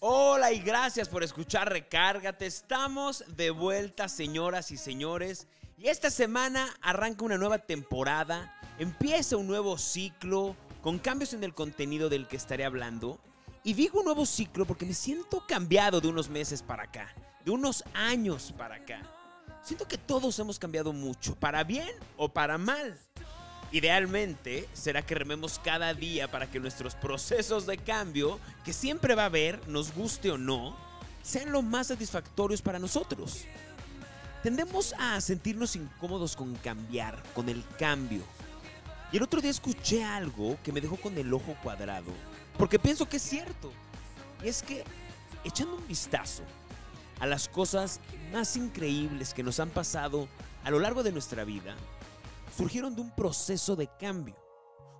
Hola y gracias por escuchar Recárgate. Estamos de vuelta, señoras y señores. Y esta semana arranca una nueva temporada, empieza un nuevo ciclo con cambios en el contenido del que estaré hablando. Y digo un nuevo ciclo porque me siento cambiado de unos meses para acá, de unos años para acá. Siento que todos hemos cambiado mucho, para bien o para mal. Idealmente, será que rememos cada día para que nuestros procesos de cambio, que siempre va a haber, nos guste o no, sean lo más satisfactorios para nosotros. Tendemos a sentirnos incómodos con cambiar, con el cambio. Y el otro día escuché algo que me dejó con el ojo cuadrado, porque pienso que es cierto. Y es que, echando un vistazo a las cosas más increíbles que nos han pasado a lo largo de nuestra vida, surgieron de un proceso de cambio.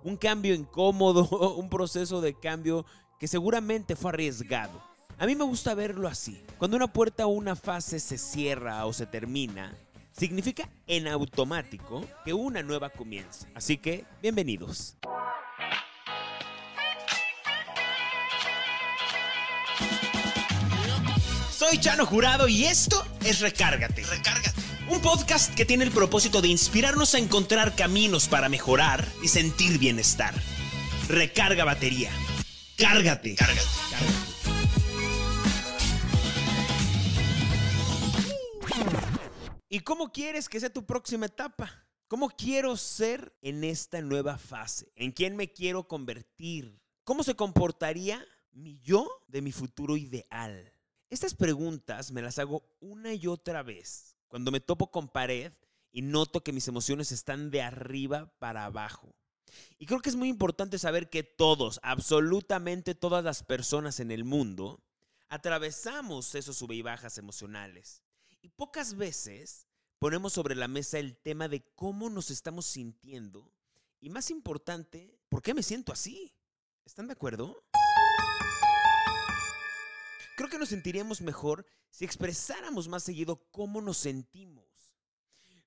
Un cambio incómodo, un proceso de cambio que seguramente fue arriesgado. A mí me gusta verlo así. Cuando una puerta o una fase se cierra o se termina, significa en automático que una nueva comienza. Así que, bienvenidos. Soy Chano Jurado y esto es Recárgate. Recárgate. Un podcast que tiene el propósito de inspirarnos a encontrar caminos para mejorar y sentir bienestar. Recarga batería. Cárgate. Cárgate. Cárgate. ¿Y cómo quieres que sea tu próxima etapa? ¿Cómo quiero ser en esta nueva fase? ¿En quién me quiero convertir? ¿Cómo se comportaría mi yo de mi futuro ideal? Estas preguntas me las hago una y otra vez cuando me topo con pared y noto que mis emociones están de arriba para abajo. Y creo que es muy importante saber que todos, absolutamente todas las personas en el mundo, atravesamos esos sube y bajas emocionales. Y pocas veces ponemos sobre la mesa el tema de cómo nos estamos sintiendo y más importante, ¿por qué me siento así? ¿Están de acuerdo? Creo que nos sentiríamos mejor si expresáramos más seguido cómo nos sentimos.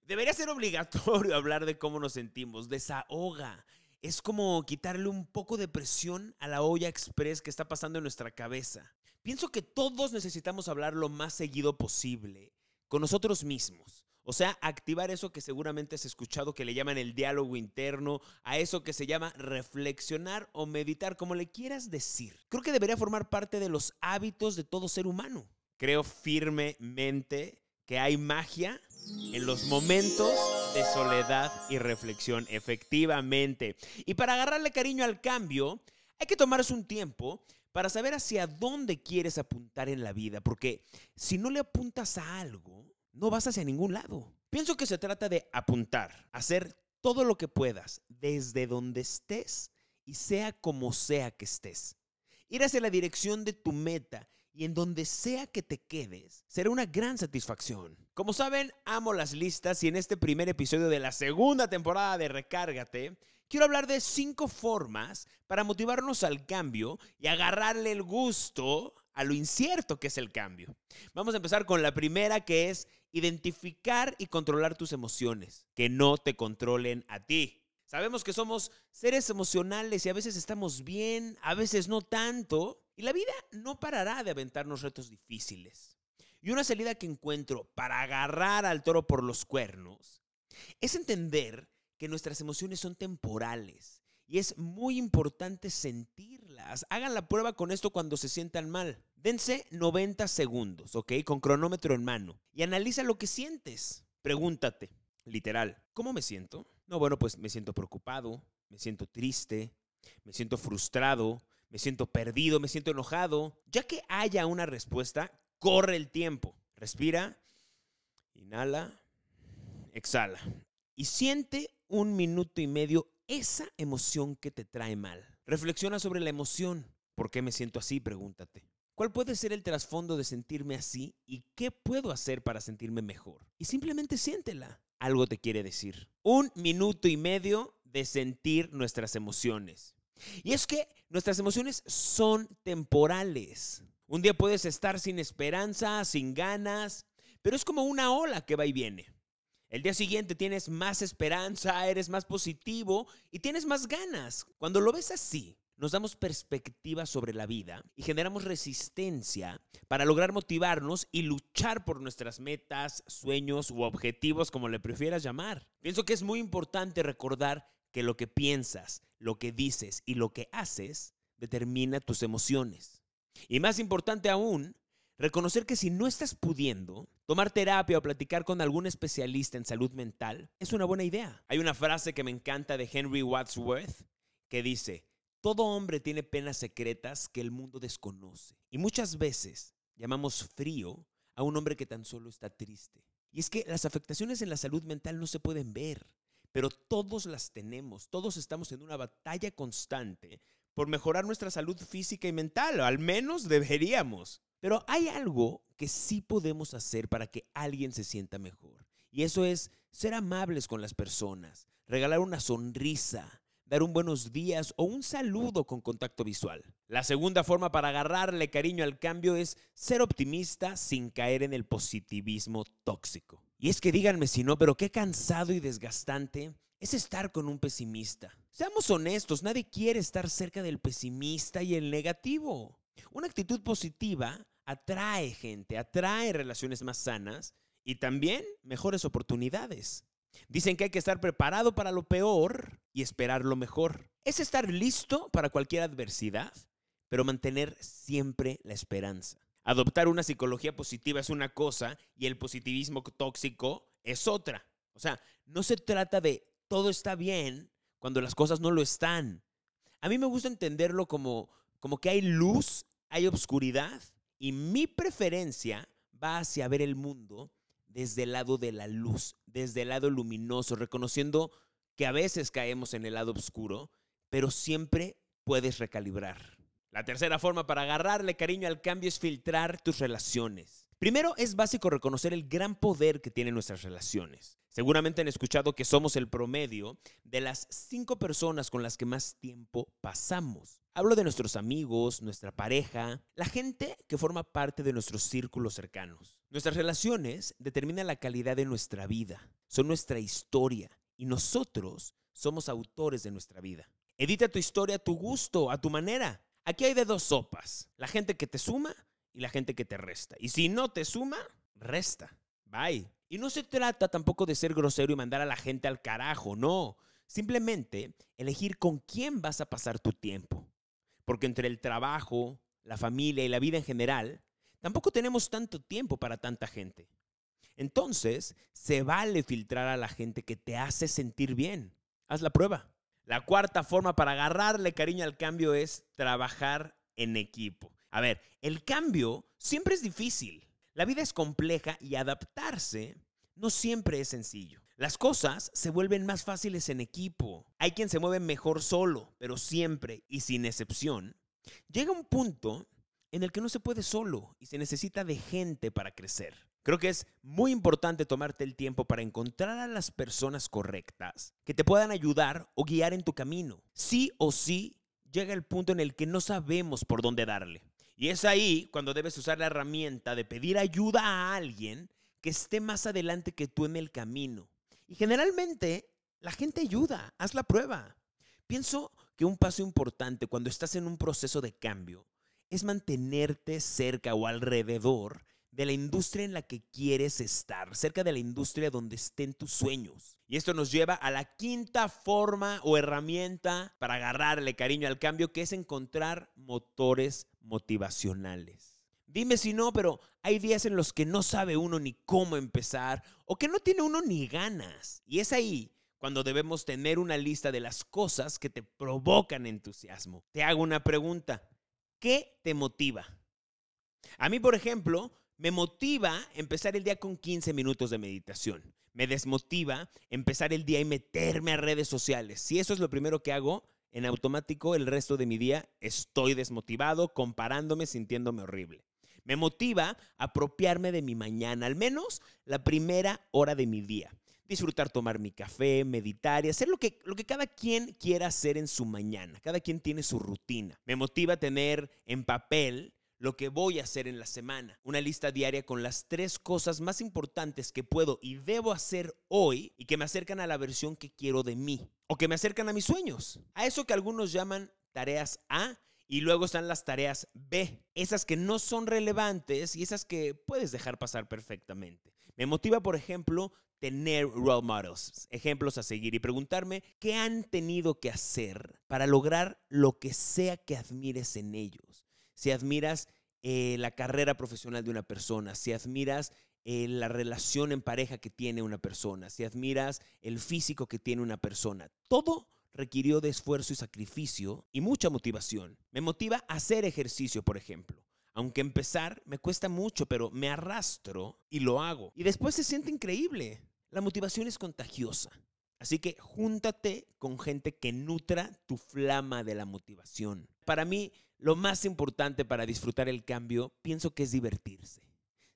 Debería ser obligatorio hablar de cómo nos sentimos, desahoga. Es como quitarle un poco de presión a la olla express que está pasando en nuestra cabeza. Pienso que todos necesitamos hablar lo más seguido posible con nosotros mismos. O sea, activar eso que seguramente has escuchado que le llaman el diálogo interno, a eso que se llama reflexionar o meditar, como le quieras decir. Creo que debería formar parte de los hábitos de todo ser humano. Creo firmemente que hay magia en los momentos de soledad y reflexión, efectivamente. Y para agarrarle cariño al cambio, hay que tomarse un tiempo para saber hacia dónde quieres apuntar en la vida, porque si no le apuntas a algo, no vas hacia ningún lado. Pienso que se trata de apuntar, hacer todo lo que puedas desde donde estés y sea como sea que estés. Ir hacia la dirección de tu meta y en donde sea que te quedes, será una gran satisfacción. Como saben, amo las listas y en este primer episodio de la segunda temporada de Recárgate, quiero hablar de cinco formas para motivarnos al cambio y agarrarle el gusto a lo incierto que es el cambio. Vamos a empezar con la primera que es identificar y controlar tus emociones, que no te controlen a ti. Sabemos que somos seres emocionales y a veces estamos bien, a veces no tanto, y la vida no parará de aventarnos retos difíciles. Y una salida que encuentro para agarrar al toro por los cuernos es entender que nuestras emociones son temporales y es muy importante sentirlas. Hagan la prueba con esto cuando se sientan mal. Dense 90 segundos, ¿ok? Con cronómetro en mano y analiza lo que sientes. Pregúntate, literal, ¿cómo me siento? No, bueno, pues me siento preocupado, me siento triste, me siento frustrado, me siento perdido, me siento enojado. Ya que haya una respuesta, corre el tiempo. Respira, inhala, exhala. Y siente un minuto y medio esa emoción que te trae mal. Reflexiona sobre la emoción. ¿Por qué me siento así? Pregúntate. ¿Cuál puede ser el trasfondo de sentirme así y qué puedo hacer para sentirme mejor? Y simplemente siéntela algo te quiere decir. Un minuto y medio de sentir nuestras emociones. Y es que nuestras emociones son temporales. Un día puedes estar sin esperanza, sin ganas, pero es como una ola que va y viene. El día siguiente tienes más esperanza, eres más positivo y tienes más ganas. Cuando lo ves así, nos damos perspectiva sobre la vida y generamos resistencia para lograr motivarnos y luchar por nuestras metas, sueños u objetivos, como le prefieras llamar. Pienso que es muy importante recordar que lo que piensas, lo que dices y lo que haces determina tus emociones. Y más importante aún, reconocer que si no estás pudiendo, tomar terapia o platicar con algún especialista en salud mental es una buena idea. Hay una frase que me encanta de Henry Wadsworth que dice, todo hombre tiene penas secretas que el mundo desconoce. Y muchas veces llamamos frío a un hombre que tan solo está triste. Y es que las afectaciones en la salud mental no se pueden ver, pero todos las tenemos. Todos estamos en una batalla constante por mejorar nuestra salud física y mental, al menos deberíamos. Pero hay algo que sí podemos hacer para que alguien se sienta mejor. Y eso es ser amables con las personas, regalar una sonrisa, dar un buenos días o un saludo con contacto visual. La segunda forma para agarrarle cariño al cambio es ser optimista sin caer en el positivismo tóxico. Y es que díganme si no, pero qué cansado y desgastante es estar con un pesimista. Seamos honestos, nadie quiere estar cerca del pesimista y el negativo. Una actitud positiva atrae gente, atrae relaciones más sanas y también mejores oportunidades. Dicen que hay que estar preparado para lo peor y esperar lo mejor. Es estar listo para cualquier adversidad, pero mantener siempre la esperanza. Adoptar una psicología positiva es una cosa y el positivismo tóxico es otra. O sea, no se trata de todo está bien cuando las cosas no lo están. A mí me gusta entenderlo como, como que hay luz, hay obscuridad y mi preferencia va hacia ver el mundo desde el lado de la luz, desde el lado luminoso, reconociendo que a veces caemos en el lado oscuro, pero siempre puedes recalibrar. La tercera forma para agarrarle cariño al cambio es filtrar tus relaciones. Primero es básico reconocer el gran poder que tienen nuestras relaciones. Seguramente han escuchado que somos el promedio de las cinco personas con las que más tiempo pasamos. Hablo de nuestros amigos, nuestra pareja, la gente que forma parte de nuestros círculos cercanos. Nuestras relaciones determinan la calidad de nuestra vida, son nuestra historia y nosotros somos autores de nuestra vida. Edita tu historia a tu gusto, a tu manera. Aquí hay de dos sopas, la gente que te suma la gente que te resta. Y si no te suma, resta. Bye. Y no se trata tampoco de ser grosero y mandar a la gente al carajo, no. Simplemente elegir con quién vas a pasar tu tiempo. Porque entre el trabajo, la familia y la vida en general, tampoco tenemos tanto tiempo para tanta gente. Entonces, se vale filtrar a la gente que te hace sentir bien. Haz la prueba. La cuarta forma para agarrarle cariño al cambio es trabajar en equipo. A ver, el cambio siempre es difícil. La vida es compleja y adaptarse no siempre es sencillo. Las cosas se vuelven más fáciles en equipo. Hay quien se mueve mejor solo, pero siempre y sin excepción, llega un punto en el que no se puede solo y se necesita de gente para crecer. Creo que es muy importante tomarte el tiempo para encontrar a las personas correctas que te puedan ayudar o guiar en tu camino. Sí o sí llega el punto en el que no sabemos por dónde darle. Y es ahí cuando debes usar la herramienta de pedir ayuda a alguien que esté más adelante que tú en el camino. Y generalmente la gente ayuda, haz la prueba. Pienso que un paso importante cuando estás en un proceso de cambio es mantenerte cerca o alrededor de la industria en la que quieres estar, cerca de la industria donde estén tus sueños. Y esto nos lleva a la quinta forma o herramienta para agarrarle cariño al cambio, que es encontrar motores motivacionales. Dime si no, pero hay días en los que no sabe uno ni cómo empezar o que no tiene uno ni ganas. Y es ahí cuando debemos tener una lista de las cosas que te provocan entusiasmo. Te hago una pregunta. ¿Qué te motiva? A mí, por ejemplo, me motiva empezar el día con 15 minutos de meditación. Me desmotiva empezar el día y meterme a redes sociales. Si eso es lo primero que hago, en automático el resto de mi día estoy desmotivado, comparándome, sintiéndome horrible. Me motiva apropiarme de mi mañana, al menos la primera hora de mi día. Disfrutar tomar mi café, meditar y hacer lo que, lo que cada quien quiera hacer en su mañana. Cada quien tiene su rutina. Me motiva tener en papel lo que voy a hacer en la semana. Una lista diaria con las tres cosas más importantes que puedo y debo hacer hoy y que me acercan a la versión que quiero de mí o que me acercan a mis sueños. A eso que algunos llaman tareas A y luego están las tareas B, esas que no son relevantes y esas que puedes dejar pasar perfectamente. Me motiva, por ejemplo, tener role models, ejemplos a seguir y preguntarme qué han tenido que hacer para lograr lo que sea que admires en ellos. Si admiras eh, la carrera profesional de una persona, si admiras eh, la relación en pareja que tiene una persona, si admiras el físico que tiene una persona, todo requirió de esfuerzo y sacrificio y mucha motivación. Me motiva hacer ejercicio, por ejemplo. Aunque empezar me cuesta mucho, pero me arrastro y lo hago. Y después se siente increíble. La motivación es contagiosa. Así que júntate con gente que nutra tu flama de la motivación. Para mí, lo más importante para disfrutar el cambio, pienso que es divertirse.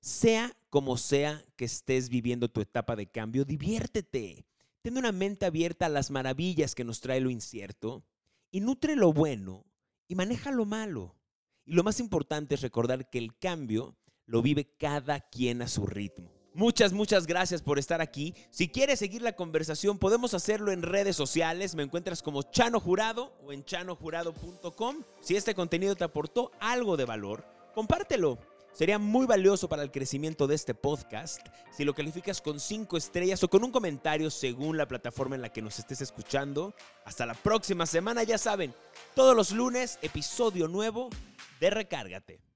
Sea como sea que estés viviendo tu etapa de cambio, diviértete. Ten una mente abierta a las maravillas que nos trae lo incierto y nutre lo bueno y maneja lo malo. Y lo más importante es recordar que el cambio lo vive cada quien a su ritmo. Muchas, muchas gracias por estar aquí. Si quieres seguir la conversación, podemos hacerlo en redes sociales. Me encuentras como Chano Jurado o en chanojurado.com. Si este contenido te aportó algo de valor, compártelo. Sería muy valioso para el crecimiento de este podcast si lo calificas con 5 estrellas o con un comentario según la plataforma en la que nos estés escuchando. Hasta la próxima semana, ya saben, todos los lunes, episodio nuevo de Recárgate.